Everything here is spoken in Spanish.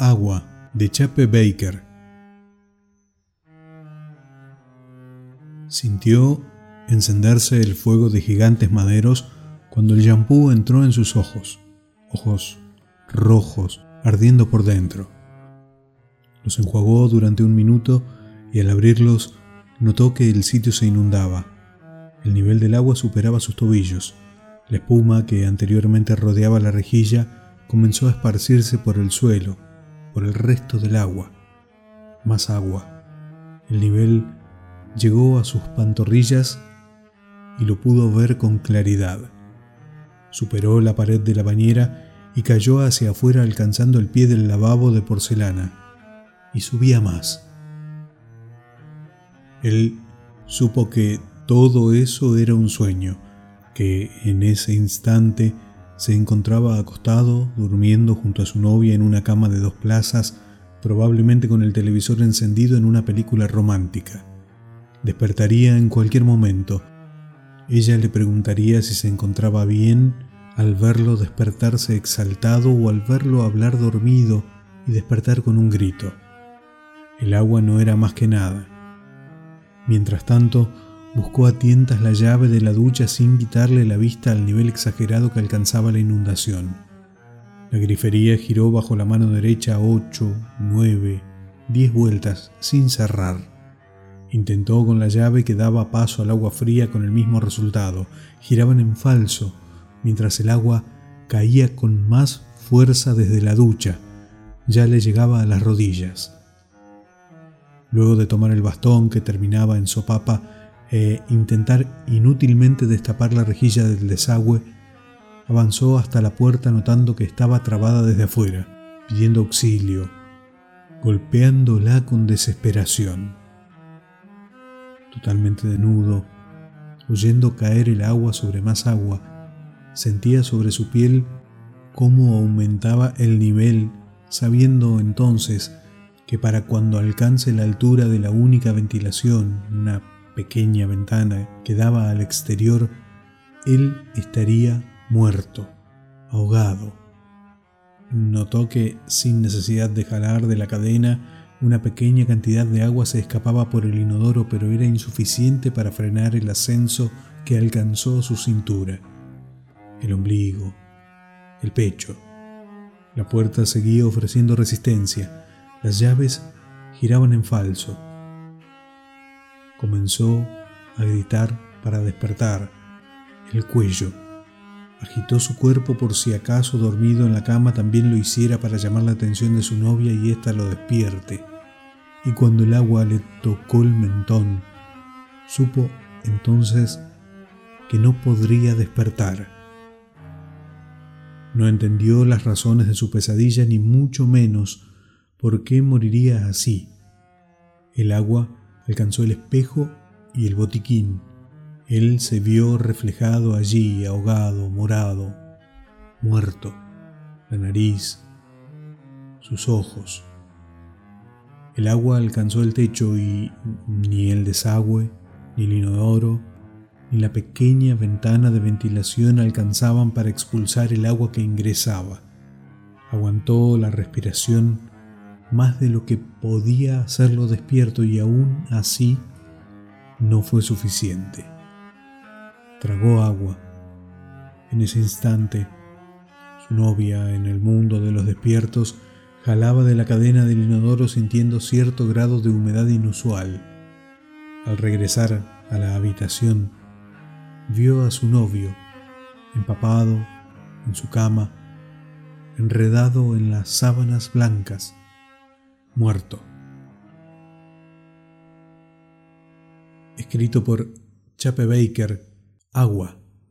Agua de Chape Baker. Sintió encenderse el fuego de gigantes maderos cuando el champú entró en sus ojos, ojos rojos, ardiendo por dentro. Los enjuagó durante un minuto y al abrirlos notó que el sitio se inundaba. El nivel del agua superaba sus tobillos. La espuma que anteriormente rodeaba la rejilla comenzó a esparcirse por el suelo por el resto del agua. Más agua. El nivel llegó a sus pantorrillas y lo pudo ver con claridad. Superó la pared de la bañera y cayó hacia afuera alcanzando el pie del lavabo de porcelana. Y subía más. Él supo que todo eso era un sueño, que en ese instante se encontraba acostado, durmiendo junto a su novia en una cama de dos plazas, probablemente con el televisor encendido en una película romántica. Despertaría en cualquier momento. Ella le preguntaría si se encontraba bien al verlo despertarse exaltado o al verlo hablar dormido y despertar con un grito. El agua no era más que nada. Mientras tanto, Buscó a tientas la llave de la ducha sin quitarle la vista al nivel exagerado que alcanzaba la inundación. La grifería giró bajo la mano derecha ocho, nueve, diez vueltas sin cerrar. Intentó con la llave que daba paso al agua fría con el mismo resultado. Giraban en falso, mientras el agua caía con más fuerza desde la ducha. Ya le llegaba a las rodillas. Luego de tomar el bastón que terminaba en sopapa, e intentar inútilmente destapar la rejilla del desagüe, avanzó hasta la puerta notando que estaba trabada desde afuera, pidiendo auxilio, golpeándola con desesperación. Totalmente desnudo, oyendo caer el agua sobre más agua, sentía sobre su piel cómo aumentaba el nivel, sabiendo entonces que para cuando alcance la altura de la única ventilación, una pequeña ventana que daba al exterior, él estaría muerto, ahogado. Notó que, sin necesidad de jalar de la cadena, una pequeña cantidad de agua se escapaba por el inodoro, pero era insuficiente para frenar el ascenso que alcanzó su cintura, el ombligo, el pecho. La puerta seguía ofreciendo resistencia. Las llaves giraban en falso comenzó a gritar para despertar. El cuello. Agitó su cuerpo por si acaso dormido en la cama también lo hiciera para llamar la atención de su novia y ésta lo despierte. Y cuando el agua le tocó el mentón, supo entonces que no podría despertar. No entendió las razones de su pesadilla ni mucho menos por qué moriría así. El agua alcanzó el espejo y el botiquín. Él se vio reflejado allí, ahogado, morado, muerto, la nariz, sus ojos. El agua alcanzó el techo y ni el desagüe, ni el inodoro, ni la pequeña ventana de ventilación alcanzaban para expulsar el agua que ingresaba. Aguantó la respiración más de lo que podía hacerlo despierto y aún así no fue suficiente. Tragó agua. En ese instante, su novia en el mundo de los despiertos jalaba de la cadena del inodoro sintiendo cierto grado de humedad inusual. Al regresar a la habitación, vio a su novio, empapado, en su cama, enredado en las sábanas blancas, muerto. Escrito por Chape Baker, Agua.